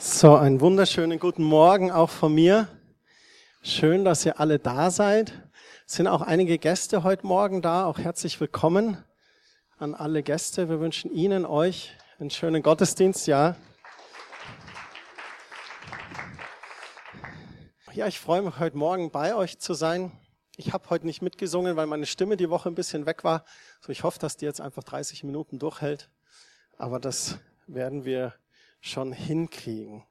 So, einen wunderschönen guten Morgen auch von mir. Schön, dass ihr alle da seid. Es sind auch einige Gäste heute Morgen da. Auch herzlich willkommen an alle Gäste. Wir wünschen Ihnen, euch einen schönen Gottesdienst. Ja. Ja, ich freue mich heute Morgen bei euch zu sein. Ich habe heute nicht mitgesungen, weil meine Stimme die Woche ein bisschen weg war. So, ich hoffe, dass die jetzt einfach 30 Minuten durchhält. Aber das werden wir schon hinkriegen.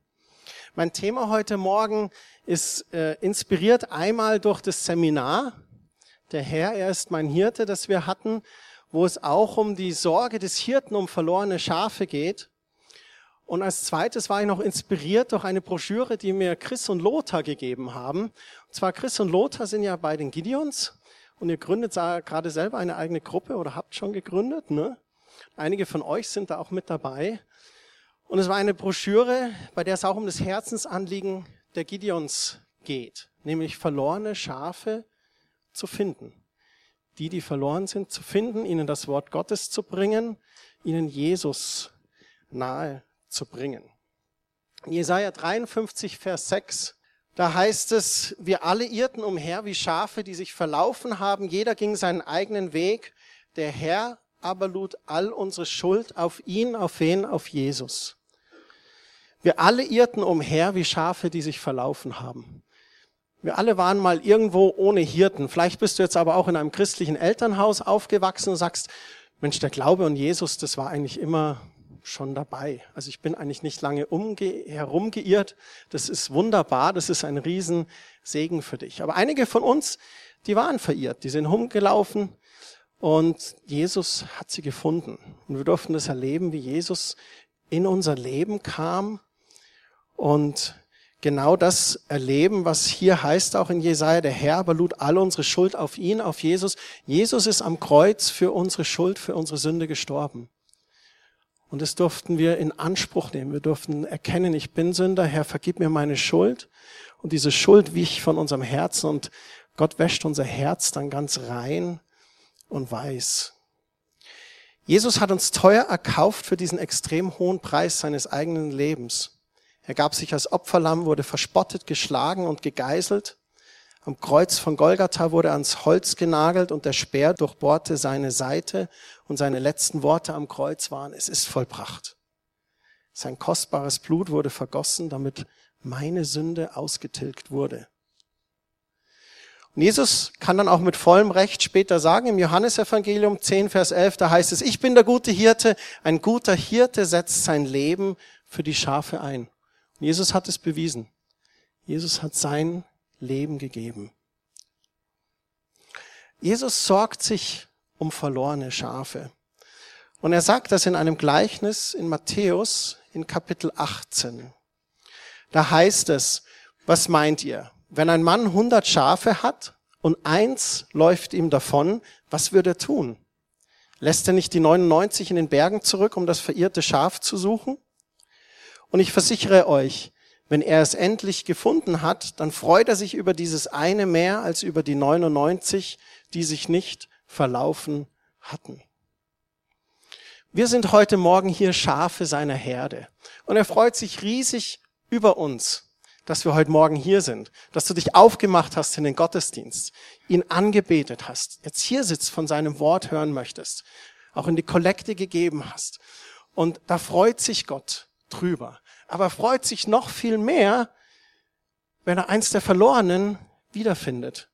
Mein Thema heute Morgen ist äh, inspiriert einmal durch das Seminar. Der Herr, er ist mein Hirte, das wir hatten, wo es auch um die Sorge des Hirten um verlorene Schafe geht. Und als zweites war ich noch inspiriert durch eine Broschüre, die mir Chris und Lothar gegeben haben. Und zwar Chris und Lothar sind ja bei den Gideons und ihr gründet gerade selber eine eigene Gruppe oder habt schon gegründet. Ne? Einige von euch sind da auch mit dabei. Und es war eine Broschüre, bei der es auch um das Herzensanliegen der Gideons geht, nämlich verlorene Schafe zu finden. Die, die verloren sind, zu finden, ihnen das Wort Gottes zu bringen, ihnen Jesus nahe zu bringen. In Jesaja 53, Vers 6, da heißt es, wir alle irrten umher wie Schafe, die sich verlaufen haben. Jeder ging seinen eigenen Weg. Der Herr aber lud all unsere Schuld auf ihn, auf wen? Auf Jesus. Wir alle irrten umher wie Schafe, die sich verlaufen haben. Wir alle waren mal irgendwo ohne Hirten. Vielleicht bist du jetzt aber auch in einem christlichen Elternhaus aufgewachsen und sagst, Mensch, der Glaube und Jesus, das war eigentlich immer schon dabei. Also ich bin eigentlich nicht lange herumgeirrt. Das ist wunderbar. Das ist ein Riesensegen für dich. Aber einige von uns, die waren verirrt. Die sind rumgelaufen und Jesus hat sie gefunden. Und wir durften das erleben, wie Jesus in unser Leben kam und genau das erleben, was hier heißt auch in Jesaja, der Herr überlud all unsere Schuld auf ihn, auf Jesus. Jesus ist am Kreuz für unsere Schuld, für unsere Sünde gestorben. Und das durften wir in Anspruch nehmen. Wir durften erkennen, ich bin Sünder, Herr, vergib mir meine Schuld. Und diese Schuld wich von unserem Herzen und Gott wäscht unser Herz dann ganz rein und weiß. Jesus hat uns teuer erkauft für diesen extrem hohen Preis seines eigenen Lebens. Er gab sich als Opferlamm, wurde verspottet, geschlagen und gegeißelt. Am Kreuz von Golgatha wurde ans Holz genagelt und der Speer durchbohrte seine Seite und seine letzten Worte am Kreuz waren, es ist vollbracht. Sein kostbares Blut wurde vergossen, damit meine Sünde ausgetilgt wurde. Und Jesus kann dann auch mit vollem Recht später sagen, im Johannesevangelium 10, Vers 11, da heißt es, ich bin der gute Hirte, ein guter Hirte setzt sein Leben für die Schafe ein. Jesus hat es bewiesen. Jesus hat sein Leben gegeben. Jesus sorgt sich um verlorene Schafe. Und er sagt das in einem Gleichnis in Matthäus in Kapitel 18. Da heißt es, was meint ihr? Wenn ein Mann 100 Schafe hat und eins läuft ihm davon, was würde er tun? Lässt er nicht die 99 in den Bergen zurück, um das verirrte Schaf zu suchen? Und ich versichere euch, wenn er es endlich gefunden hat, dann freut er sich über dieses eine mehr als über die 99, die sich nicht verlaufen hatten. Wir sind heute Morgen hier Schafe seiner Herde. Und er freut sich riesig über uns, dass wir heute Morgen hier sind, dass du dich aufgemacht hast in den Gottesdienst, ihn angebetet hast, jetzt hier sitzt, von seinem Wort hören möchtest, auch in die Kollekte gegeben hast. Und da freut sich Gott drüber. Aber freut sich noch viel mehr, wenn er eins der Verlorenen wiederfindet.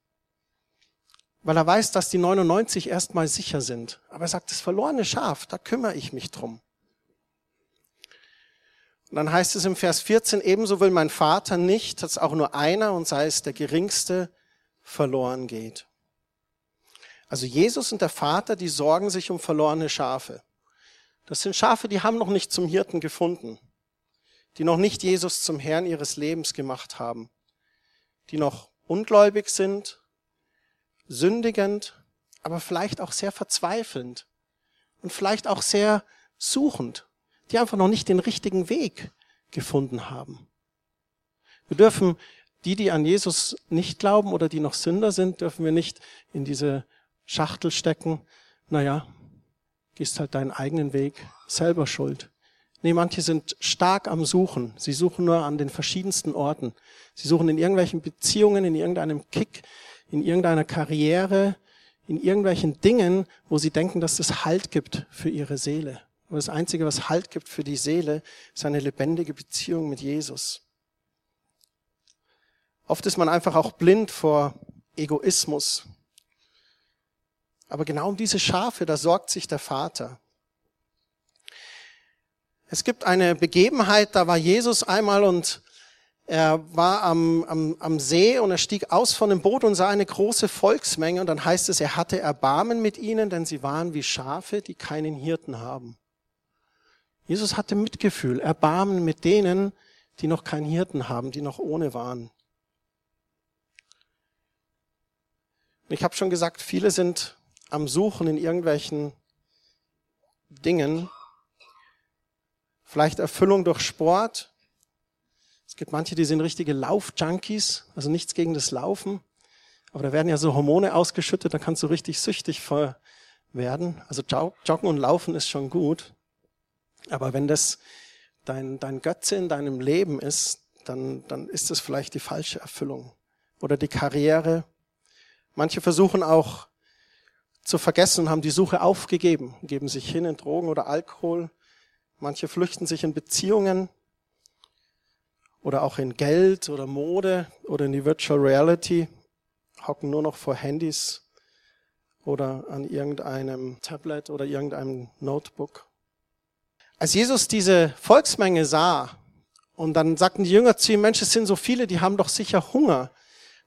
Weil er weiß, dass die 99 erstmal sicher sind. Aber er sagt, das verlorene Schaf, da kümmere ich mich drum. Und dann heißt es im Vers 14, ebenso will mein Vater nicht, dass auch nur einer und sei es der geringste verloren geht. Also Jesus und der Vater, die sorgen sich um verlorene Schafe. Das sind Schafe, die haben noch nicht zum Hirten gefunden, die noch nicht Jesus zum Herrn ihres Lebens gemacht haben, die noch ungläubig sind, sündigend, aber vielleicht auch sehr verzweifelnd und vielleicht auch sehr suchend, die einfach noch nicht den richtigen Weg gefunden haben. Wir dürfen die, die an Jesus nicht glauben oder die noch Sünder sind, dürfen wir nicht in diese Schachtel stecken. Naja, gehst halt deinen eigenen Weg, selber schuld. Nee, manche sind stark am Suchen. Sie suchen nur an den verschiedensten Orten. Sie suchen in irgendwelchen Beziehungen, in irgendeinem Kick, in irgendeiner Karriere, in irgendwelchen Dingen, wo sie denken, dass es Halt gibt für ihre Seele. Und das Einzige, was Halt gibt für die Seele, ist eine lebendige Beziehung mit Jesus. Oft ist man einfach auch blind vor Egoismus. Aber genau um diese Schafe, da sorgt sich der Vater. Es gibt eine Begebenheit, da war Jesus einmal und er war am, am, am See und er stieg aus von dem Boot und sah eine große Volksmenge und dann heißt es, er hatte Erbarmen mit ihnen, denn sie waren wie Schafe, die keinen Hirten haben. Jesus hatte Mitgefühl, Erbarmen mit denen, die noch keinen Hirten haben, die noch ohne waren. Ich habe schon gesagt, viele sind am Suchen in irgendwelchen Dingen, vielleicht Erfüllung durch Sport, es gibt manche, die sind richtige Laufjunkies, also nichts gegen das Laufen. Aber da werden ja so Hormone ausgeschüttet, da kannst du richtig süchtig werden. Also Joggen und Laufen ist schon gut. Aber wenn das dein, dein Götze in deinem Leben ist, dann, dann ist das vielleicht die falsche Erfüllung. Oder die Karriere. Manche versuchen auch zu vergessen und haben die Suche aufgegeben, geben sich hin in Drogen oder Alkohol. Manche flüchten sich in Beziehungen oder auch in Geld oder Mode oder in die Virtual Reality, hocken nur noch vor Handys oder an irgendeinem Tablet oder irgendeinem Notebook. Als Jesus diese Volksmenge sah und dann sagten die Jünger zu ihm, Mensch, es sind so viele, die haben doch sicher Hunger.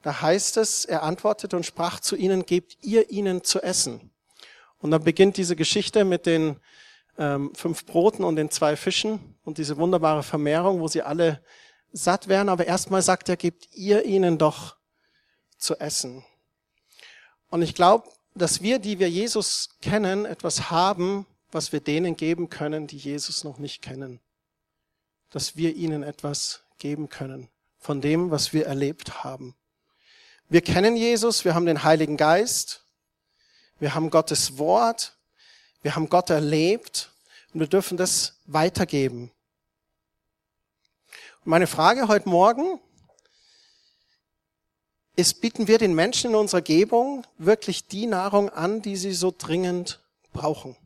Da heißt es, er antwortete und sprach zu ihnen, gebt ihr ihnen zu essen. Und dann beginnt diese Geschichte mit den ähm, fünf Broten und den zwei Fischen und diese wunderbare Vermehrung, wo sie alle satt werden, aber erstmal sagt er, gebt ihr ihnen doch zu essen. Und ich glaube, dass wir, die wir Jesus kennen, etwas haben, was wir denen geben können, die Jesus noch nicht kennen. Dass wir ihnen etwas geben können von dem, was wir erlebt haben. Wir kennen Jesus, wir haben den Heiligen Geist, wir haben Gottes Wort, wir haben Gott erlebt und wir dürfen das weitergeben. Meine Frage heute Morgen ist, bieten wir den Menschen in unserer Gebung wirklich die Nahrung an, die sie so dringend brauchen?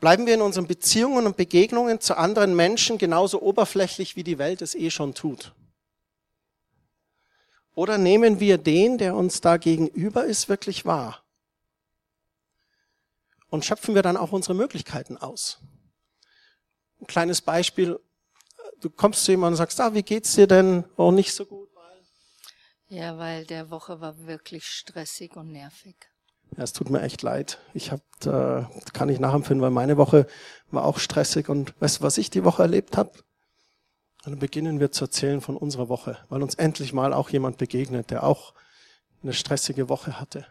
Bleiben wir in unseren Beziehungen und Begegnungen zu anderen Menschen genauso oberflächlich, wie die Welt es eh schon tut? Oder nehmen wir den, der uns da gegenüber ist, wirklich wahr? Und schöpfen wir dann auch unsere Möglichkeiten aus? Ein kleines Beispiel. Du kommst zu jemandem und sagst, ah, wie geht's dir denn? Oh, nicht so gut, weil. Ja, weil der Woche war wirklich stressig und nervig. Ja, es tut mir echt leid. Ich hab, äh, kann ich nachempfinden, weil meine Woche war auch stressig und weißt du, was ich die Woche erlebt habe? Dann beginnen wir zu erzählen von unserer Woche, weil uns endlich mal auch jemand begegnet, der auch eine stressige Woche hatte.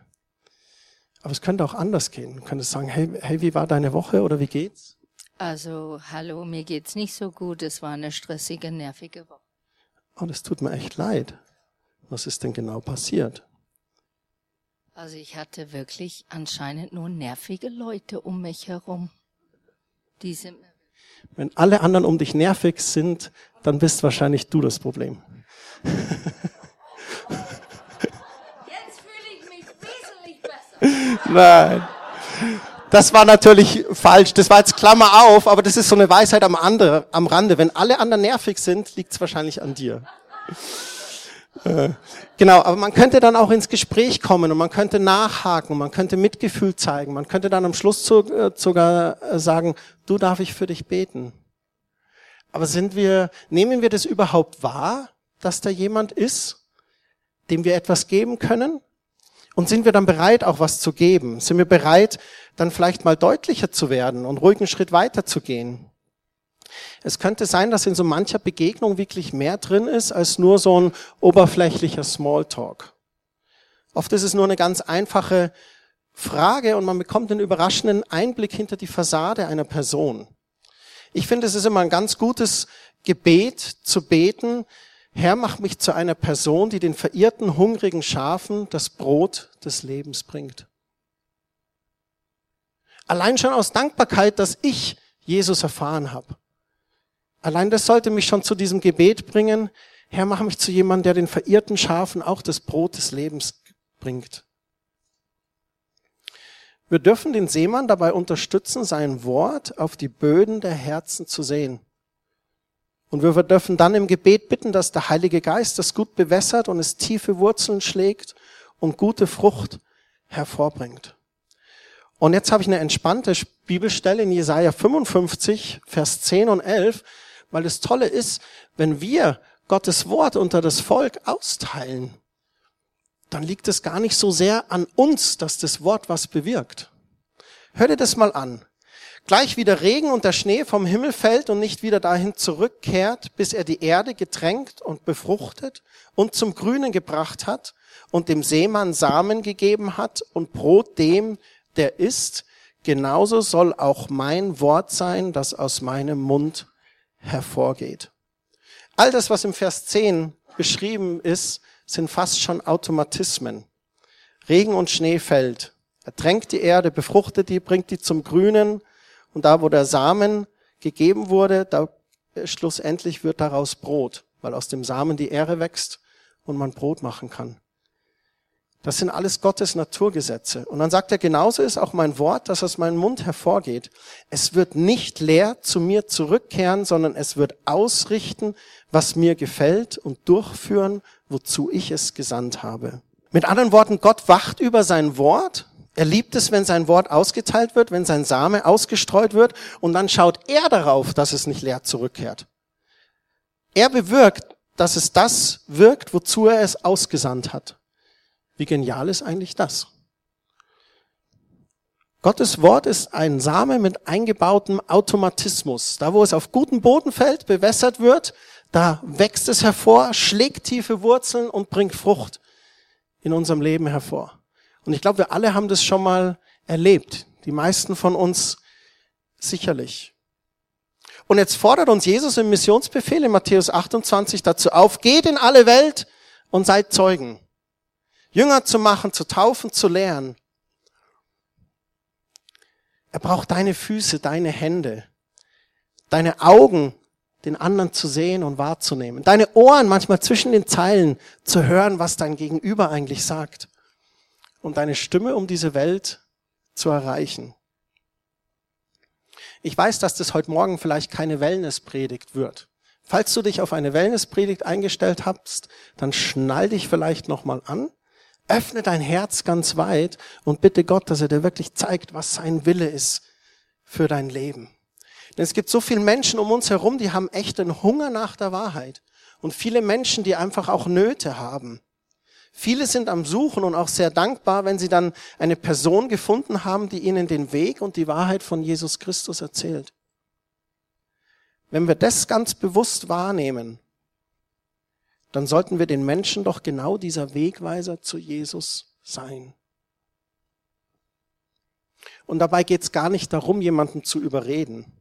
Aber es könnte auch anders gehen. Du könntest sagen, hey, hey, wie war deine Woche oder wie geht's? Also, hallo, mir geht's nicht so gut. Es war eine stressige, nervige Woche. Und es tut mir echt leid. Was ist denn genau passiert? Also ich hatte wirklich anscheinend nur nervige Leute um mich herum. Die sind Wenn alle anderen um dich nervig sind, dann bist wahrscheinlich du das Problem. Jetzt fühle ich mich wesentlich besser. Nein. Das war natürlich falsch. Das war jetzt Klammer auf, aber das ist so eine Weisheit am, andere, am Rande. Wenn alle anderen nervig sind, liegt es wahrscheinlich an dir. Äh, genau, aber man könnte dann auch ins Gespräch kommen und man könnte nachhaken, man könnte Mitgefühl zeigen, man könnte dann am Schluss äh, sogar äh, sagen, du darf ich für dich beten. Aber sind wir, nehmen wir das überhaupt wahr, dass da jemand ist, dem wir etwas geben können? Und sind wir dann bereit, auch was zu geben? Sind wir bereit, dann vielleicht mal deutlicher zu werden und ruhigen Schritt weiter zu gehen? Es könnte sein, dass in so mancher Begegnung wirklich mehr drin ist als nur so ein oberflächlicher Smalltalk. Oft ist es nur eine ganz einfache Frage und man bekommt einen überraschenden Einblick hinter die Fassade einer Person. Ich finde, es ist immer ein ganz gutes Gebet zu beten, Herr, mach mich zu einer Person, die den verirrten, hungrigen Schafen das Brot des Lebens bringt. Allein schon aus Dankbarkeit, dass ich Jesus erfahren habe. Allein das sollte mich schon zu diesem Gebet bringen, Herr, mach mich zu jemandem, der den verirrten Schafen auch das Brot des Lebens bringt. Wir dürfen den Seemann dabei unterstützen, sein Wort auf die Böden der Herzen zu sehen. Und wir dürfen dann im Gebet bitten, dass der Heilige Geist das gut bewässert und es tiefe Wurzeln schlägt und gute Frucht hervorbringt. Und jetzt habe ich eine entspannte Bibelstelle in Jesaja 55, Vers 10 und 11, weil das Tolle ist, wenn wir Gottes Wort unter das Volk austeilen, dann liegt es gar nicht so sehr an uns, dass das Wort was bewirkt. Hör dir das mal an. Gleich wie der Regen und der Schnee vom Himmel fällt und nicht wieder dahin zurückkehrt, bis er die Erde getränkt und befruchtet und zum Grünen gebracht hat und dem Seemann Samen gegeben hat und Brot dem, der isst, genauso soll auch mein Wort sein, das aus meinem Mund hervorgeht. All das, was im Vers 10 beschrieben ist, sind fast schon Automatismen. Regen und Schnee fällt. Er tränkt die Erde, befruchtet die, bringt die zum Grünen. Und da, wo der Samen gegeben wurde, da äh, schlussendlich wird daraus Brot, weil aus dem Samen die Ähre wächst und man Brot machen kann. Das sind alles Gottes Naturgesetze. Und dann sagt er, genauso ist auch mein Wort, das aus meinem Mund hervorgeht. Es wird nicht leer zu mir zurückkehren, sondern es wird ausrichten, was mir gefällt und durchführen, wozu ich es gesandt habe. Mit anderen Worten, Gott wacht über sein Wort. Er liebt es, wenn sein Wort ausgeteilt wird, wenn sein Same ausgestreut wird und dann schaut er darauf, dass es nicht leer zurückkehrt. Er bewirkt, dass es das wirkt, wozu er es ausgesandt hat. Wie genial ist eigentlich das? Gottes Wort ist ein Same mit eingebautem Automatismus. Da, wo es auf guten Boden fällt, bewässert wird, da wächst es hervor, schlägt tiefe Wurzeln und bringt Frucht in unserem Leben hervor. Und ich glaube, wir alle haben das schon mal erlebt. Die meisten von uns sicherlich. Und jetzt fordert uns Jesus im Missionsbefehl in Matthäus 28 dazu auf, geht in alle Welt und seid Zeugen. Jünger zu machen, zu taufen, zu lehren. Er braucht deine Füße, deine Hände, deine Augen, den anderen zu sehen und wahrzunehmen. Deine Ohren manchmal zwischen den Zeilen zu hören, was dein Gegenüber eigentlich sagt. Und deine Stimme, um diese Welt zu erreichen. Ich weiß, dass das heute Morgen vielleicht keine Wellnesspredigt wird. Falls du dich auf eine Wellnesspredigt eingestellt hast, dann schnall dich vielleicht nochmal an, öffne dein Herz ganz weit und bitte Gott, dass er dir wirklich zeigt, was sein Wille ist für dein Leben. Denn es gibt so viele Menschen um uns herum, die haben echten Hunger nach der Wahrheit. Und viele Menschen, die einfach auch Nöte haben. Viele sind am Suchen und auch sehr dankbar, wenn sie dann eine Person gefunden haben, die ihnen den Weg und die Wahrheit von Jesus Christus erzählt. Wenn wir das ganz bewusst wahrnehmen, dann sollten wir den Menschen doch genau dieser Wegweiser zu Jesus sein. Und dabei geht es gar nicht darum, jemanden zu überreden.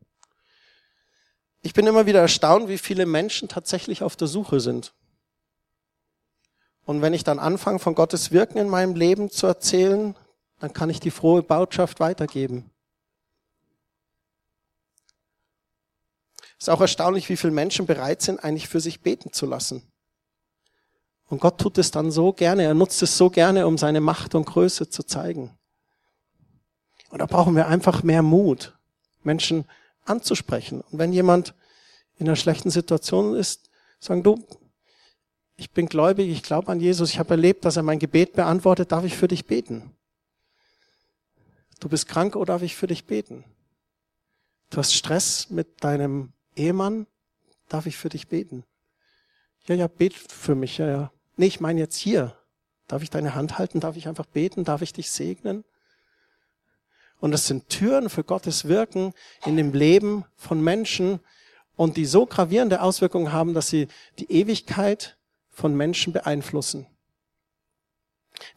Ich bin immer wieder erstaunt, wie viele Menschen tatsächlich auf der Suche sind. Und wenn ich dann anfange, von Gottes Wirken in meinem Leben zu erzählen, dann kann ich die frohe Botschaft weitergeben. Es ist auch erstaunlich, wie viele Menschen bereit sind, eigentlich für sich beten zu lassen. Und Gott tut es dann so gerne, er nutzt es so gerne, um seine Macht und Größe zu zeigen. Und da brauchen wir einfach mehr Mut, Menschen anzusprechen. Und wenn jemand in einer schlechten Situation ist, sagen du, ich bin gläubig, ich glaube an Jesus, ich habe erlebt, dass er mein Gebet beantwortet, darf ich für dich beten? Du bist krank oder darf ich für dich beten? Du hast Stress mit deinem Ehemann, darf ich für dich beten? Ja, ja, bet für mich, ja, ja. Nee, ich meine jetzt hier. Darf ich deine Hand halten? Darf ich einfach beten? Darf ich dich segnen? Und das sind Türen für Gottes Wirken in dem Leben von Menschen und die so gravierende Auswirkungen haben, dass sie die Ewigkeit von Menschen beeinflussen.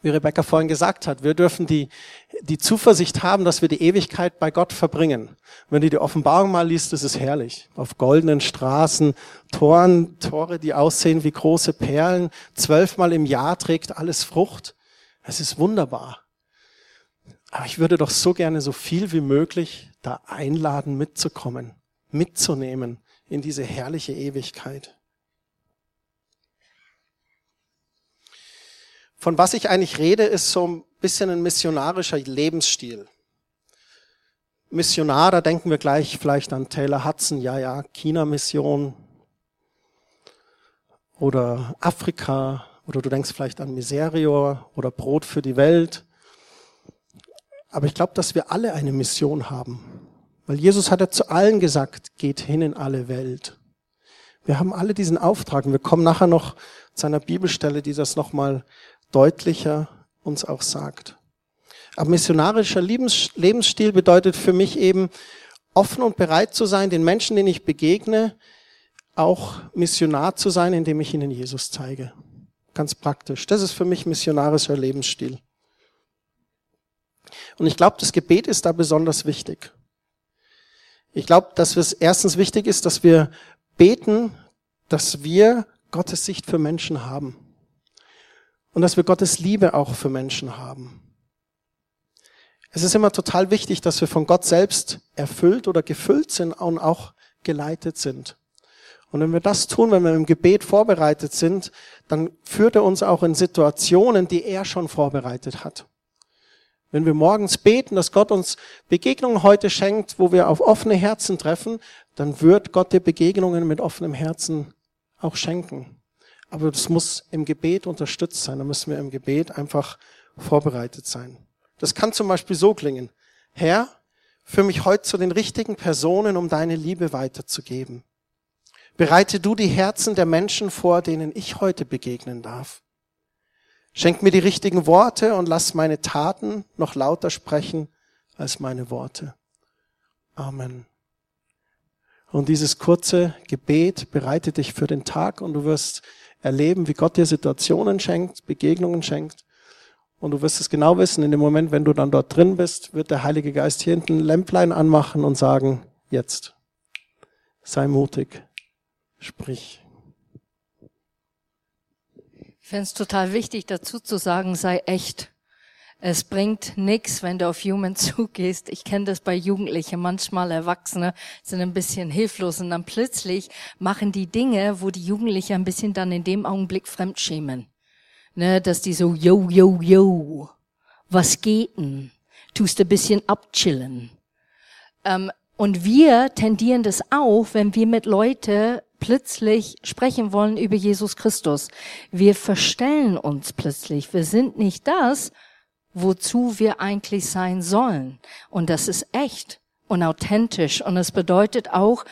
Wie Rebecca vorhin gesagt hat, wir dürfen die, die Zuversicht haben, dass wir die Ewigkeit bei Gott verbringen. Wenn du die Offenbarung mal liest, ist es herrlich. Auf goldenen Straßen, Toren, Tore, die aussehen wie große Perlen, zwölfmal im Jahr trägt alles Frucht. Es ist wunderbar. Aber ich würde doch so gerne so viel wie möglich da einladen, mitzukommen, mitzunehmen in diese herrliche Ewigkeit. Von was ich eigentlich rede, ist so ein bisschen ein missionarischer Lebensstil. Missionar, da denken wir gleich vielleicht an Taylor Hudson, ja, ja, China-Mission oder Afrika oder du denkst vielleicht an Miserior oder Brot für die Welt. Aber ich glaube, dass wir alle eine Mission haben. Weil Jesus hat ja zu allen gesagt, geht hin in alle Welt. Wir haben alle diesen Auftrag. Und wir kommen nachher noch zu einer Bibelstelle, die das nochmal deutlicher uns auch sagt. Aber missionarischer Lebensstil bedeutet für mich eben, offen und bereit zu sein, den Menschen, denen ich begegne, auch Missionar zu sein, indem ich ihnen Jesus zeige. Ganz praktisch. Das ist für mich missionarischer Lebensstil. Und ich glaube, das Gebet ist da besonders wichtig. Ich glaube, dass es erstens wichtig ist, dass wir beten, dass wir Gottes Sicht für Menschen haben. Und dass wir Gottes Liebe auch für Menschen haben. Es ist immer total wichtig, dass wir von Gott selbst erfüllt oder gefüllt sind und auch geleitet sind. Und wenn wir das tun, wenn wir im Gebet vorbereitet sind, dann führt er uns auch in Situationen, die er schon vorbereitet hat. Wenn wir morgens beten, dass Gott uns Begegnungen heute schenkt, wo wir auf offene Herzen treffen, dann wird Gott dir Begegnungen mit offenem Herzen auch schenken. Aber das muss im Gebet unterstützt sein. Da müssen wir im Gebet einfach vorbereitet sein. Das kann zum Beispiel so klingen. Herr, führe mich heute zu den richtigen Personen, um deine Liebe weiterzugeben. Bereite du die Herzen der Menschen vor, denen ich heute begegnen darf. Schenk mir die richtigen Worte und lass meine Taten noch lauter sprechen als meine Worte. Amen. Und dieses kurze Gebet bereitet dich für den Tag und du wirst erleben, wie Gott dir Situationen schenkt, Begegnungen schenkt. Und du wirst es genau wissen, in dem Moment, wenn du dann dort drin bist, wird der Heilige Geist hier hinten ein Lämplein anmachen und sagen, jetzt, sei mutig, Sprich. Ich finde es total wichtig, dazu zu sagen, sei echt. Es bringt nichts, wenn du auf Human zugehst. Ich kenne das bei Jugendlichen. Manchmal Erwachsene sind ein bisschen hilflos und dann plötzlich machen die Dinge, wo die Jugendlichen ein bisschen dann in dem Augenblick fremdschämen. Ne, dass die so, yo, yo, yo, was geht denn? Tust ein bisschen abchillen. Ähm, und wir tendieren das auch, wenn wir mit Leute plötzlich sprechen wollen über Jesus Christus. Wir verstellen uns plötzlich. Wir sind nicht das, wozu wir eigentlich sein sollen. Und das ist echt und authentisch. Und es bedeutet auch,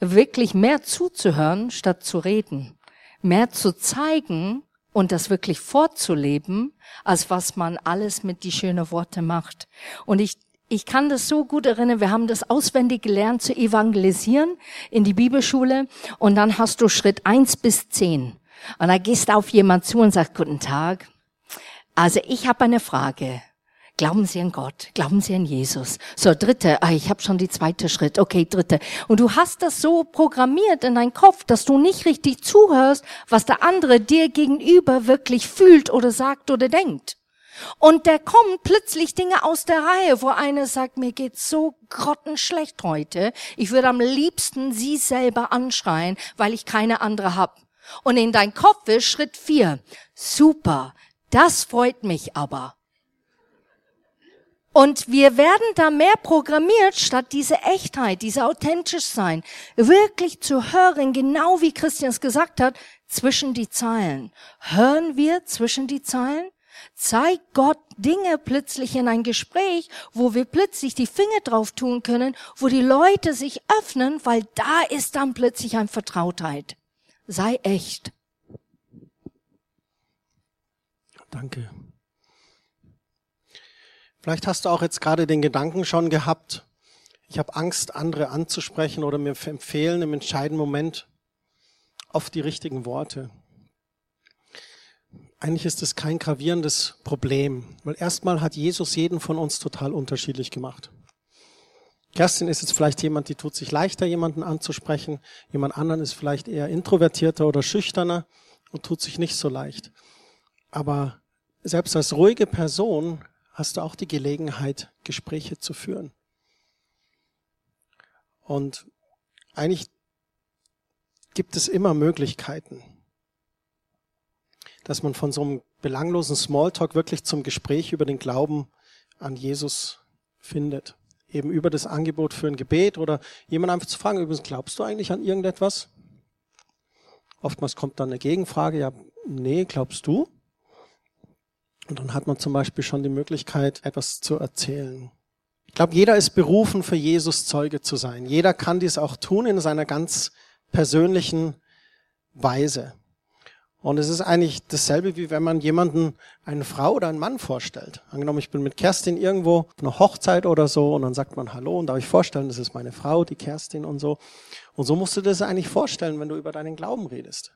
wirklich mehr zuzuhören, statt zu reden. Mehr zu zeigen und das wirklich vorzuleben, als was man alles mit die schönen Worte macht. Und ich ich kann das so gut erinnern, wir haben das auswendig gelernt zu evangelisieren in die Bibelschule und dann hast du Schritt eins bis zehn und da gehst du auf jemand zu und sagst, guten Tag. Also ich habe eine Frage. Glauben Sie an Gott? Glauben Sie an Jesus? So, dritte, ah, ich habe schon die zweite Schritt. Okay, dritte. Und du hast das so programmiert in deinen Kopf, dass du nicht richtig zuhörst, was der andere dir gegenüber wirklich fühlt oder sagt oder denkt. Und da kommen plötzlich Dinge aus der Reihe, wo einer sagt, mir geht's so grottenschlecht heute. Ich würde am liebsten sie selber anschreien, weil ich keine andere hab. Und in dein Kopf ist Schritt vier. Super. Das freut mich aber. Und wir werden da mehr programmiert, statt diese Echtheit, diese authentisch sein, wirklich zu hören, genau wie Christian es gesagt hat, zwischen die Zeilen. Hören wir zwischen die Zeilen? zeigt Gott Dinge plötzlich in ein Gespräch, wo wir plötzlich die Finger drauf tun können, wo die Leute sich öffnen, weil da ist dann plötzlich ein Vertrautheit. Sei echt. Danke. Vielleicht hast du auch jetzt gerade den Gedanken schon gehabt, ich habe Angst, andere anzusprechen oder mir empfehlen im entscheidenden Moment oft die richtigen Worte eigentlich ist es kein gravierendes Problem, weil erstmal hat Jesus jeden von uns total unterschiedlich gemacht. Kerstin ist jetzt vielleicht jemand, die tut sich leichter, jemanden anzusprechen. Jemand anderen ist vielleicht eher introvertierter oder schüchterner und tut sich nicht so leicht. Aber selbst als ruhige Person hast du auch die Gelegenheit, Gespräche zu führen. Und eigentlich gibt es immer Möglichkeiten, dass man von so einem belanglosen Smalltalk wirklich zum Gespräch über den Glauben an Jesus findet. Eben über das Angebot für ein Gebet oder jemand einfach zu fragen, übrigens, glaubst du eigentlich an irgendetwas? Oftmals kommt dann eine Gegenfrage, ja, nee, glaubst du? Und dann hat man zum Beispiel schon die Möglichkeit, etwas zu erzählen. Ich glaube, jeder ist berufen, für Jesus Zeuge zu sein. Jeder kann dies auch tun in seiner ganz persönlichen Weise. Und es ist eigentlich dasselbe, wie wenn man jemanden, eine Frau oder einen Mann vorstellt. Angenommen, ich bin mit Kerstin irgendwo auf einer Hochzeit oder so und dann sagt man Hallo und darf ich vorstellen, das ist meine Frau, die Kerstin und so. Und so musst du das eigentlich vorstellen, wenn du über deinen Glauben redest.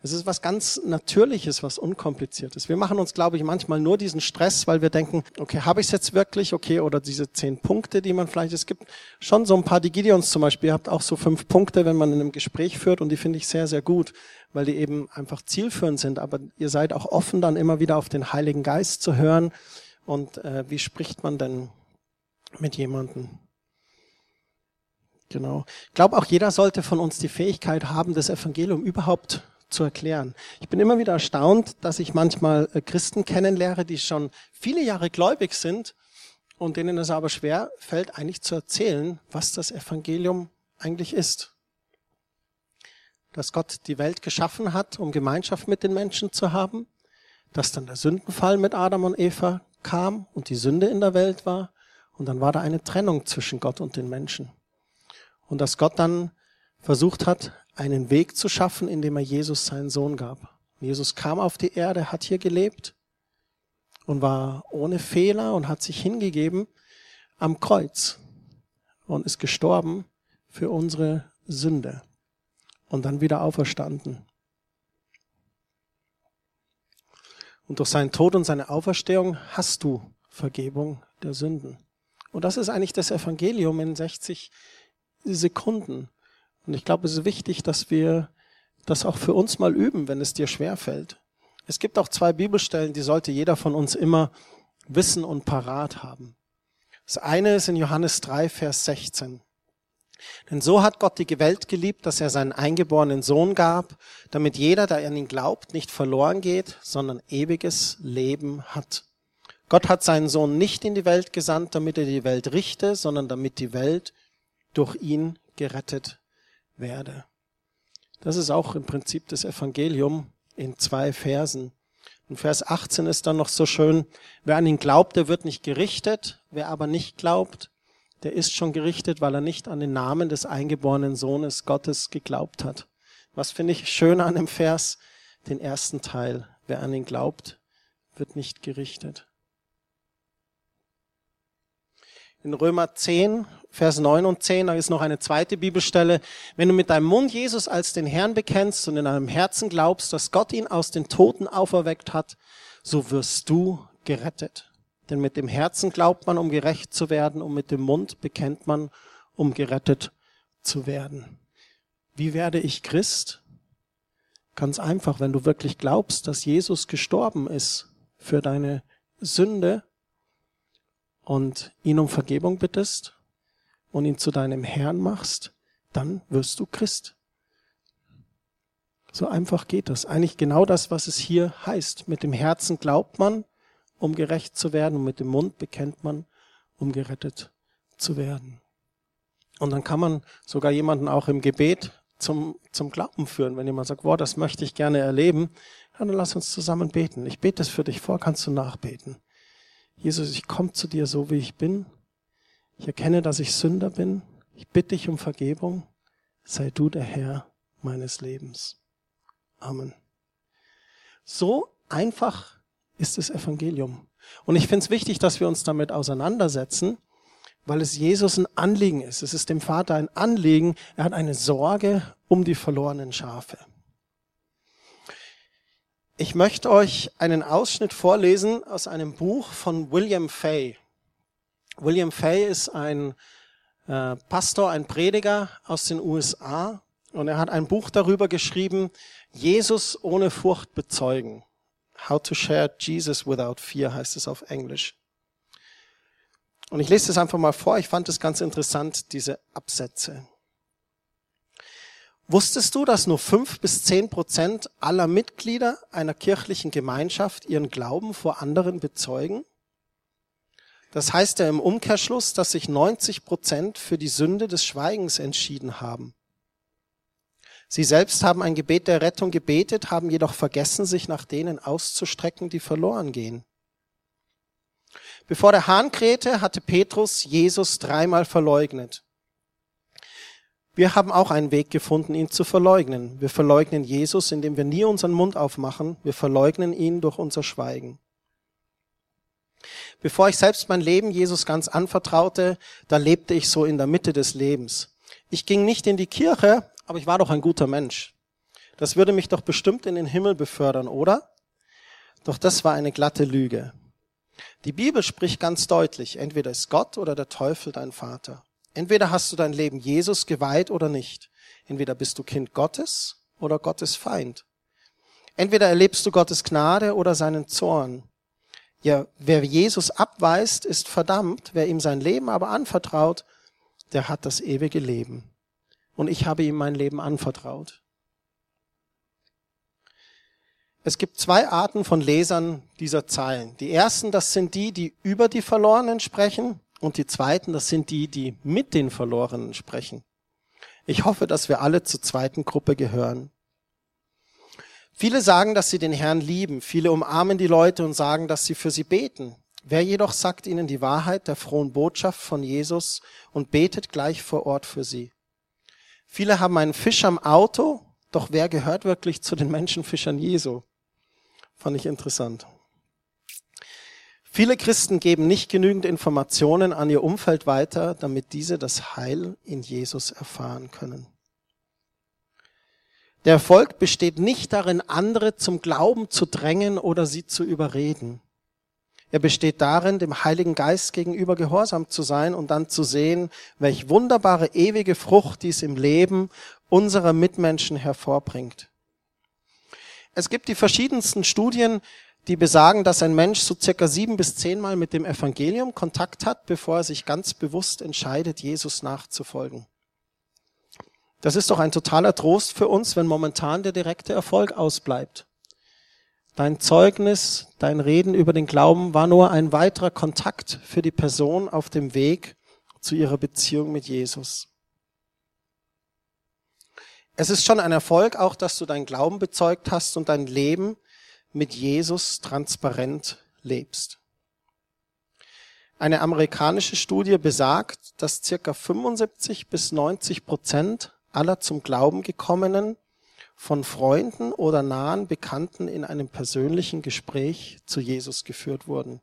Es ist was ganz Natürliches, was Unkompliziertes. Wir machen uns, glaube ich, manchmal nur diesen Stress, weil wir denken, okay, habe ich es jetzt wirklich? Okay, oder diese zehn Punkte, die man vielleicht, es gibt schon so ein paar, die Gideons zum Beispiel, ihr habt auch so fünf Punkte, wenn man in einem Gespräch führt und die finde ich sehr, sehr gut, weil die eben einfach zielführend sind. Aber ihr seid auch offen, dann immer wieder auf den Heiligen Geist zu hören. Und äh, wie spricht man denn mit jemandem? Genau. Ich glaube, auch jeder sollte von uns die Fähigkeit haben, das Evangelium überhaupt zu erklären. Ich bin immer wieder erstaunt, dass ich manchmal äh, Christen kennenlehre, die schon viele Jahre gläubig sind und denen es aber schwer fällt, eigentlich zu erzählen, was das Evangelium eigentlich ist. Dass Gott die Welt geschaffen hat, um Gemeinschaft mit den Menschen zu haben, dass dann der Sündenfall mit Adam und Eva kam und die Sünde in der Welt war und dann war da eine Trennung zwischen Gott und den Menschen. Und dass Gott dann versucht hat, einen Weg zu schaffen, indem er Jesus seinen Sohn gab. Jesus kam auf die Erde, hat hier gelebt und war ohne Fehler und hat sich hingegeben am Kreuz und ist gestorben für unsere Sünde und dann wieder auferstanden. Und durch seinen Tod und seine Auferstehung hast du Vergebung der Sünden. Und das ist eigentlich das Evangelium in 60 Sekunden. Und ich glaube, es ist wichtig, dass wir das auch für uns mal üben, wenn es dir schwer fällt. Es gibt auch zwei Bibelstellen, die sollte jeder von uns immer wissen und parat haben. Das eine ist in Johannes 3, Vers 16. Denn so hat Gott die Welt geliebt, dass er seinen eingeborenen Sohn gab, damit jeder, der an ihn glaubt, nicht verloren geht, sondern ewiges Leben hat. Gott hat seinen Sohn nicht in die Welt gesandt, damit er die Welt richte, sondern damit die Welt durch ihn gerettet werde. Das ist auch im Prinzip das Evangelium in zwei Versen. In Vers 18 ist dann noch so schön, wer an ihn glaubt, der wird nicht gerichtet, wer aber nicht glaubt, der ist schon gerichtet, weil er nicht an den Namen des eingeborenen Sohnes Gottes geglaubt hat. Was finde ich schön an dem Vers? Den ersten Teil. Wer an ihn glaubt, wird nicht gerichtet. In Römer 10, Vers 9 und 10, da ist noch eine zweite Bibelstelle. Wenn du mit deinem Mund Jesus als den Herrn bekennst und in deinem Herzen glaubst, dass Gott ihn aus den Toten auferweckt hat, so wirst du gerettet. Denn mit dem Herzen glaubt man, um gerecht zu werden, und mit dem Mund bekennt man, um gerettet zu werden. Wie werde ich Christ? Ganz einfach, wenn du wirklich glaubst, dass Jesus gestorben ist für deine Sünde und ihn um Vergebung bittest und ihn zu deinem Herrn machst, dann wirst du Christ. So einfach geht das. Eigentlich genau das, was es hier heißt. Mit dem Herzen glaubt man, um gerecht zu werden, und mit dem Mund bekennt man, um gerettet zu werden. Und dann kann man sogar jemanden auch im Gebet zum, zum Glauben führen. Wenn jemand sagt, wow, das möchte ich gerne erleben, dann lass uns zusammen beten. Ich bete es für dich vor, kannst du nachbeten. Jesus, ich komme zu dir so, wie ich bin. Ich erkenne, dass ich Sünder bin. Ich bitte dich um Vergebung. Sei du der Herr meines Lebens. Amen. So einfach ist das Evangelium. Und ich finde es wichtig, dass wir uns damit auseinandersetzen, weil es Jesus ein Anliegen ist. Es ist dem Vater ein Anliegen. Er hat eine Sorge um die verlorenen Schafe. Ich möchte euch einen Ausschnitt vorlesen aus einem Buch von William Fay. William Fay ist ein äh, Pastor, ein Prediger aus den USA und er hat ein Buch darüber geschrieben, Jesus ohne Furcht bezeugen. How to share Jesus without fear heißt es auf Englisch. Und ich lese es einfach mal vor. Ich fand es ganz interessant, diese Absätze. Wusstest du, dass nur fünf bis zehn Prozent aller Mitglieder einer kirchlichen Gemeinschaft ihren Glauben vor anderen bezeugen? Das heißt ja im Umkehrschluss, dass sich 90 Prozent für die Sünde des Schweigens entschieden haben. Sie selbst haben ein Gebet der Rettung gebetet, haben jedoch vergessen, sich nach denen auszustrecken, die verloren gehen. Bevor der Hahn krähte, hatte Petrus Jesus dreimal verleugnet. Wir haben auch einen Weg gefunden, ihn zu verleugnen. Wir verleugnen Jesus, indem wir nie unseren Mund aufmachen. Wir verleugnen ihn durch unser Schweigen. Bevor ich selbst mein Leben Jesus ganz anvertraute, da lebte ich so in der Mitte des Lebens. Ich ging nicht in die Kirche, aber ich war doch ein guter Mensch. Das würde mich doch bestimmt in den Himmel befördern, oder? Doch das war eine glatte Lüge. Die Bibel spricht ganz deutlich, entweder ist Gott oder der Teufel dein Vater. Entweder hast du dein Leben Jesus geweiht oder nicht. Entweder bist du Kind Gottes oder Gottes Feind. Entweder erlebst du Gottes Gnade oder seinen Zorn. Ja, wer Jesus abweist, ist verdammt. Wer ihm sein Leben aber anvertraut, der hat das ewige Leben. Und ich habe ihm mein Leben anvertraut. Es gibt zwei Arten von Lesern dieser Zeilen. Die ersten, das sind die, die über die Verlorenen sprechen. Und die zweiten, das sind die, die mit den Verlorenen sprechen. Ich hoffe, dass wir alle zur zweiten Gruppe gehören. Viele sagen, dass sie den Herrn lieben. Viele umarmen die Leute und sagen, dass sie für sie beten. Wer jedoch sagt ihnen die Wahrheit der frohen Botschaft von Jesus und betet gleich vor Ort für sie. Viele haben einen Fisch am Auto, doch wer gehört wirklich zu den Menschenfischern Jesu? Fand ich interessant. Viele Christen geben nicht genügend Informationen an ihr Umfeld weiter, damit diese das Heil in Jesus erfahren können. Der Erfolg besteht nicht darin, andere zum Glauben zu drängen oder sie zu überreden. Er besteht darin, dem Heiligen Geist gegenüber gehorsam zu sein und dann zu sehen, welch wunderbare ewige Frucht dies im Leben unserer Mitmenschen hervorbringt. Es gibt die verschiedensten Studien, die besagen, dass ein Mensch so circa sieben bis zehnmal mit dem Evangelium Kontakt hat, bevor er sich ganz bewusst entscheidet, Jesus nachzufolgen. Das ist doch ein totaler Trost für uns, wenn momentan der direkte Erfolg ausbleibt. Dein Zeugnis, dein Reden über den Glauben war nur ein weiterer Kontakt für die Person auf dem Weg zu ihrer Beziehung mit Jesus. Es ist schon ein Erfolg auch, dass du deinen Glauben bezeugt hast und dein Leben mit Jesus transparent lebst. Eine amerikanische Studie besagt, dass circa 75 bis 90 Prozent aller zum Glauben gekommenen von Freunden oder nahen Bekannten in einem persönlichen Gespräch zu Jesus geführt wurden.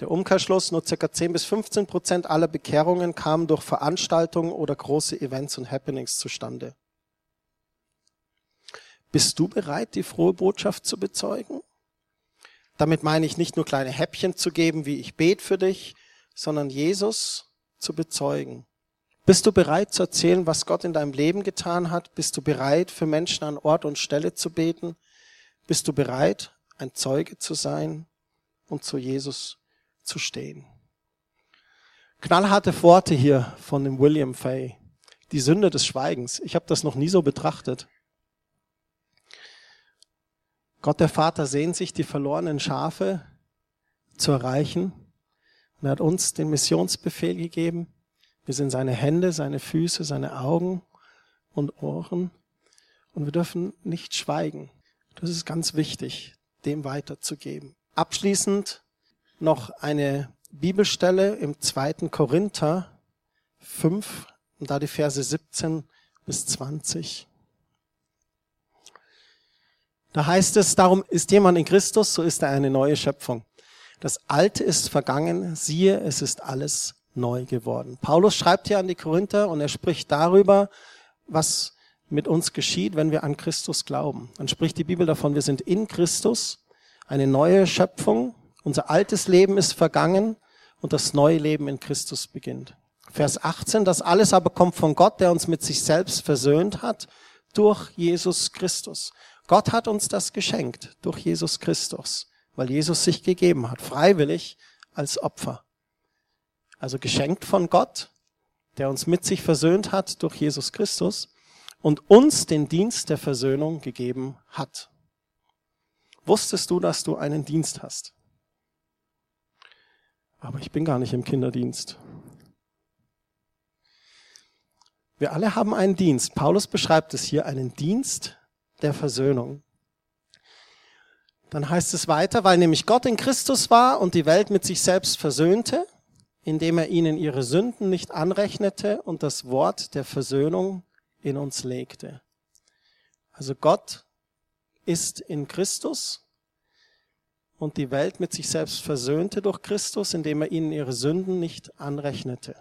Der Umkehrschluss, nur circa 10 bis 15 Prozent aller Bekehrungen kamen durch Veranstaltungen oder große Events und Happenings zustande. Bist du bereit, die frohe Botschaft zu bezeugen? Damit meine ich nicht nur kleine Häppchen zu geben, wie ich bete für dich, sondern Jesus zu bezeugen. Bist du bereit zu erzählen, was Gott in deinem Leben getan hat? Bist du bereit, für Menschen an Ort und Stelle zu beten? Bist du bereit, ein Zeuge zu sein und zu Jesus zu stehen? Knallharte Worte hier von dem William Fay. Die Sünde des Schweigens. Ich habe das noch nie so betrachtet. Gott der Vater sehnt sich, die verlorenen Schafe zu erreichen. Und er hat uns den Missionsbefehl gegeben. Wir sind seine Hände, seine Füße, seine Augen und Ohren. Und wir dürfen nicht schweigen. Das ist ganz wichtig, dem weiterzugeben. Abschließend noch eine Bibelstelle im zweiten Korinther 5, und da die Verse 17 bis 20. Da heißt es, darum ist jemand in Christus, so ist er eine neue Schöpfung. Das Alte ist vergangen, siehe, es ist alles neu geworden. Paulus schreibt hier an die Korinther und er spricht darüber, was mit uns geschieht, wenn wir an Christus glauben. Dann spricht die Bibel davon, wir sind in Christus, eine neue Schöpfung, unser altes Leben ist vergangen und das neue Leben in Christus beginnt. Vers 18, das alles aber kommt von Gott, der uns mit sich selbst versöhnt hat durch Jesus Christus. Gott hat uns das geschenkt durch Jesus Christus, weil Jesus sich gegeben hat, freiwillig als Opfer. also geschenkt von Gott, der uns mit sich versöhnt hat durch Jesus Christus und uns den Dienst der Versöhnung gegeben hat. Wusstest du, dass du einen Dienst hast? Aber ich bin gar nicht im Kinderdienst. Wir alle haben einen Dienst. Paulus beschreibt es hier, einen Dienst der Versöhnung. Dann heißt es weiter, weil nämlich Gott in Christus war und die Welt mit sich selbst versöhnte, indem er ihnen ihre Sünden nicht anrechnete und das Wort der Versöhnung in uns legte. Also Gott ist in Christus und die Welt mit sich selbst versöhnte durch Christus, indem er ihnen ihre Sünden nicht anrechnete.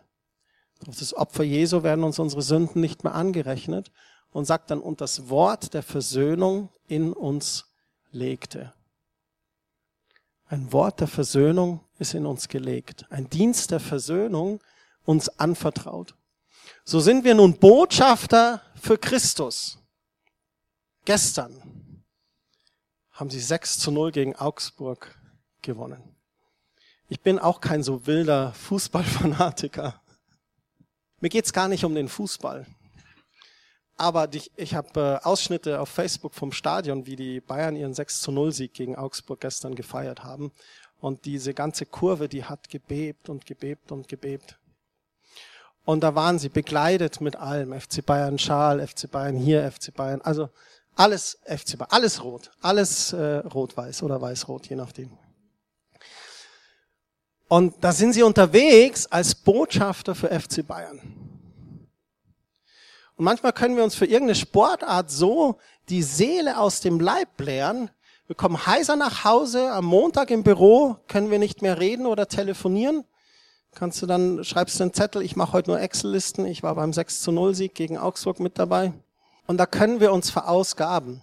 Durch das Opfer Jesu werden uns unsere Sünden nicht mehr angerechnet und sagt dann, und das Wort der Versöhnung in uns legte. Ein Wort der Versöhnung ist in uns gelegt. Ein Dienst der Versöhnung uns anvertraut. So sind wir nun Botschafter für Christus. Gestern haben sie 6 zu 0 gegen Augsburg gewonnen. Ich bin auch kein so wilder Fußballfanatiker. Mir geht's gar nicht um den Fußball. Aber die, ich habe äh, Ausschnitte auf Facebook vom Stadion, wie die Bayern ihren 6 zu 0 Sieg gegen Augsburg gestern gefeiert haben. Und diese ganze Kurve, die hat gebebt und gebebt und gebebt. Und da waren sie begleitet mit allem. FC Bayern Schal, FC Bayern hier, FC Bayern. Also alles FC Bayern, alles rot. Alles äh, rot-weiß oder weiß-rot, je nachdem. Und da sind sie unterwegs als Botschafter für FC Bayern. Und manchmal können wir uns für irgendeine Sportart so die Seele aus dem Leib blären. Wir kommen heiser nach Hause, am Montag im Büro können wir nicht mehr reden oder telefonieren. Kannst du dann, schreibst du einen Zettel, ich mache heute nur Excel-Listen, ich war beim 6 zu 0 Sieg gegen Augsburg mit dabei. Und da können wir uns verausgaben.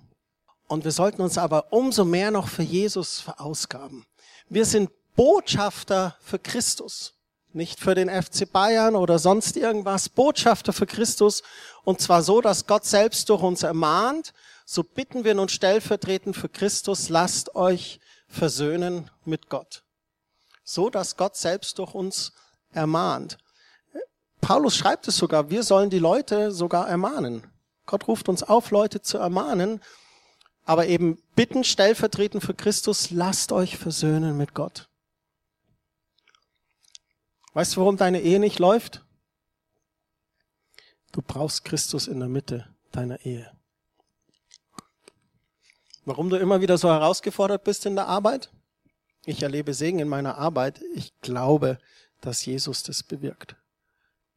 Und wir sollten uns aber umso mehr noch für Jesus verausgaben. Wir sind Botschafter für Christus. Nicht für den FC Bayern oder sonst irgendwas. Botschafter für Christus. Und zwar so, dass Gott selbst durch uns ermahnt. So bitten wir nun stellvertretend für Christus, lasst euch versöhnen mit Gott. So, dass Gott selbst durch uns ermahnt. Paulus schreibt es sogar, wir sollen die Leute sogar ermahnen. Gott ruft uns auf, Leute zu ermahnen, aber eben bitten stellvertretend für Christus, lasst euch versöhnen mit Gott. Weißt du, warum deine Ehe nicht läuft? Du brauchst Christus in der Mitte deiner Ehe. Warum du immer wieder so herausgefordert bist in der Arbeit? Ich erlebe Segen in meiner Arbeit. Ich glaube, dass Jesus das bewirkt.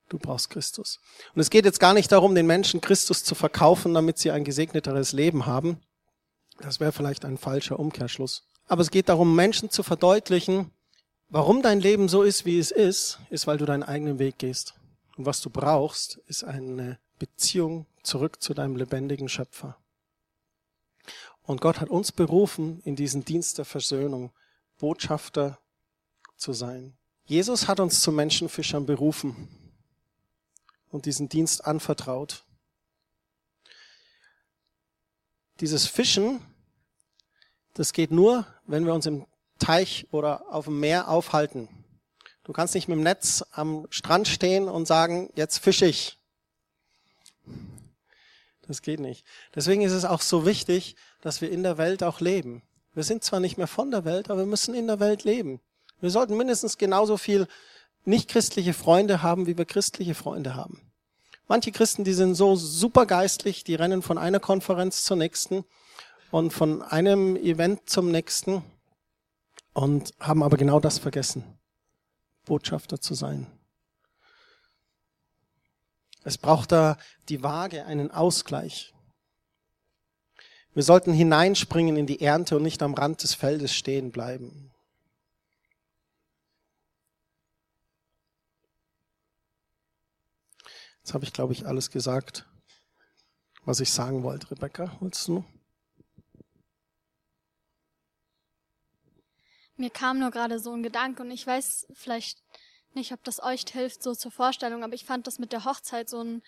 Du brauchst Christus. Und es geht jetzt gar nicht darum, den Menschen Christus zu verkaufen, damit sie ein gesegneteres Leben haben. Das wäre vielleicht ein falscher Umkehrschluss. Aber es geht darum, Menschen zu verdeutlichen, Warum dein Leben so ist, wie es ist, ist, weil du deinen eigenen Weg gehst. Und was du brauchst, ist eine Beziehung zurück zu deinem lebendigen Schöpfer. Und Gott hat uns berufen, in diesen Dienst der Versöhnung Botschafter zu sein. Jesus hat uns zu Menschenfischern berufen und diesen Dienst anvertraut. Dieses Fischen, das geht nur, wenn wir uns im Teich oder auf dem Meer aufhalten. Du kannst nicht mit dem Netz am Strand stehen und sagen, jetzt fische ich. Das geht nicht. Deswegen ist es auch so wichtig, dass wir in der Welt auch leben. Wir sind zwar nicht mehr von der Welt, aber wir müssen in der Welt leben. Wir sollten mindestens genauso viel nicht-christliche Freunde haben, wie wir christliche Freunde haben. Manche Christen, die sind so super geistlich, die rennen von einer Konferenz zur nächsten und von einem Event zum nächsten und haben aber genau das vergessen, Botschafter zu sein. Es braucht da die Waage, einen Ausgleich. Wir sollten hineinspringen in die Ernte und nicht am Rand des Feldes stehen bleiben. Jetzt habe ich, glaube ich, alles gesagt, was ich sagen wollte. Rebecca, willst du? Mir kam nur gerade so ein Gedanke und ich weiß vielleicht nicht, ob das euch hilft, so zur Vorstellung, aber ich fand das mit der Hochzeit so ein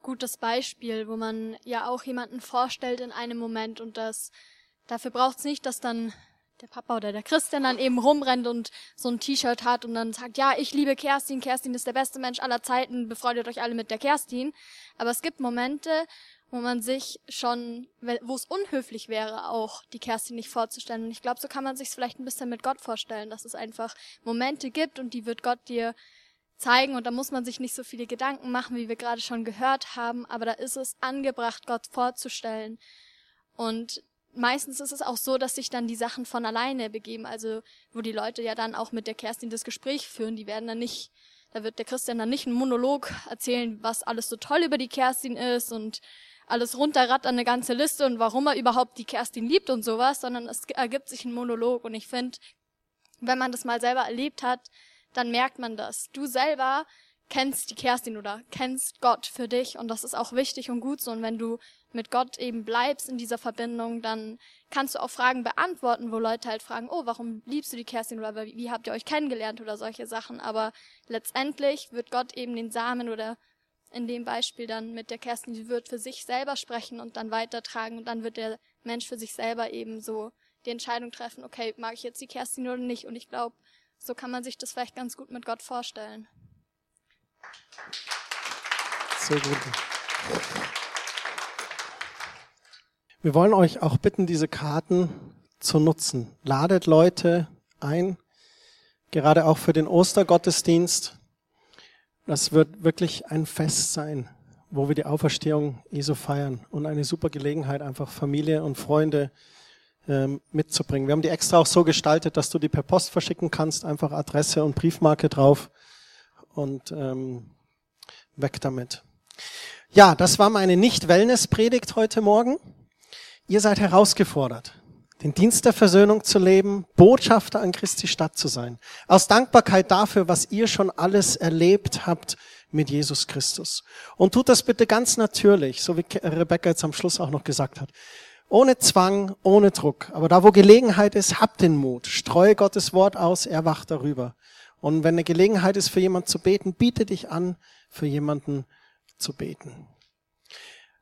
gutes Beispiel, wo man ja auch jemanden vorstellt in einem Moment und das dafür braucht es nicht, dass dann der Papa oder der Christian dann eben rumrennt und so ein T-Shirt hat und dann sagt, ja, ich liebe Kerstin, Kerstin ist der beste Mensch aller Zeiten, befreundet euch alle mit der Kerstin. Aber es gibt Momente, wo man sich schon, wo es unhöflich wäre, auch die Kerstin nicht vorzustellen. Und ich glaube, so kann man sich es vielleicht ein bisschen mit Gott vorstellen, dass es einfach Momente gibt und die wird Gott dir zeigen und da muss man sich nicht so viele Gedanken machen, wie wir gerade schon gehört haben, aber da ist es angebracht, Gott vorzustellen. Und meistens ist es auch so, dass sich dann die Sachen von alleine begeben, also wo die Leute ja dann auch mit der Kerstin das Gespräch führen, die werden dann nicht, da wird der Christian dann nicht einen Monolog erzählen, was alles so toll über die Kerstin ist und alles runterrattert eine ganze Liste und warum er überhaupt die Kerstin liebt und sowas, sondern es ergibt sich ein Monolog und ich finde, wenn man das mal selber erlebt hat, dann merkt man das. Du selber kennst die Kerstin oder kennst Gott für dich und das ist auch wichtig und gut so. Und wenn du mit Gott eben bleibst in dieser Verbindung, dann kannst du auch Fragen beantworten, wo Leute halt fragen, oh, warum liebst du die Kerstin oder wie, wie habt ihr euch kennengelernt oder solche Sachen. Aber letztendlich wird Gott eben den Samen oder in dem Beispiel dann mit der Kerstin, die wird für sich selber sprechen und dann weitertragen und dann wird der Mensch für sich selber eben so die Entscheidung treffen, okay, mag ich jetzt die Kerstin oder nicht? Und ich glaube, so kann man sich das vielleicht ganz gut mit Gott vorstellen. Sehr gut. Wir wollen euch auch bitten, diese Karten zu nutzen. Ladet Leute ein, gerade auch für den Ostergottesdienst. Das wird wirklich ein Fest sein, wo wir die Auferstehung Jesu feiern und eine super Gelegenheit, einfach Familie und Freunde ähm, mitzubringen. Wir haben die extra auch so gestaltet, dass du die per Post verschicken kannst, einfach Adresse und Briefmarke drauf und ähm, weg damit. Ja, das war meine Nicht-Wellness-Predigt heute Morgen. Ihr seid herausgefordert, den Dienst der Versöhnung zu leben, Botschafter an Christi Stadt zu sein. Aus Dankbarkeit dafür, was ihr schon alles erlebt habt mit Jesus Christus. Und tut das bitte ganz natürlich, so wie Rebecca jetzt am Schluss auch noch gesagt hat. Ohne Zwang, ohne Druck. Aber da, wo Gelegenheit ist, habt den Mut. Streue Gottes Wort aus, er wacht darüber. Und wenn eine Gelegenheit ist, für jemanden zu beten, biete dich an, für jemanden zu beten.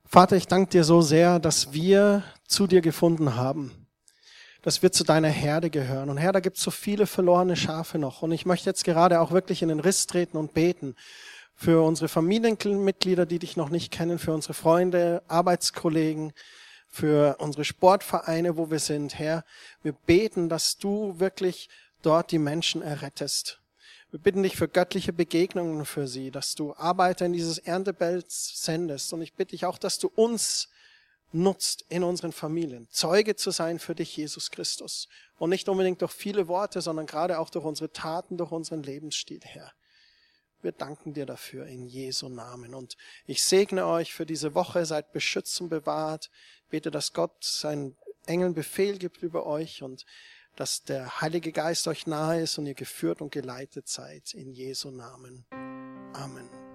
Vater, ich danke dir so sehr, dass wir zu dir gefunden haben, dass wir zu deiner Herde gehören. Und Herr, da gibt es so viele verlorene Schafe noch. Und ich möchte jetzt gerade auch wirklich in den Riss treten und beten für unsere Familienmitglieder, die dich noch nicht kennen, für unsere Freunde, Arbeitskollegen, für unsere Sportvereine, wo wir sind, Herr. Wir beten, dass du wirklich dort die Menschen errettest. Wir bitten dich für göttliche Begegnungen für sie, dass du Arbeiter in dieses Erntebelt sendest. Und ich bitte dich auch, dass du uns nutzt in unseren Familien, Zeuge zu sein für dich, Jesus Christus. Und nicht unbedingt durch viele Worte, sondern gerade auch durch unsere Taten, durch unseren Lebensstil, Herr. Wir danken dir dafür in Jesu Namen. Und ich segne euch für diese Woche, seid beschützt und bewahrt. Bete, dass Gott seinen Engeln Befehl gibt über euch und dass der Heilige Geist euch nahe ist und ihr geführt und geleitet seid. In Jesu Namen. Amen.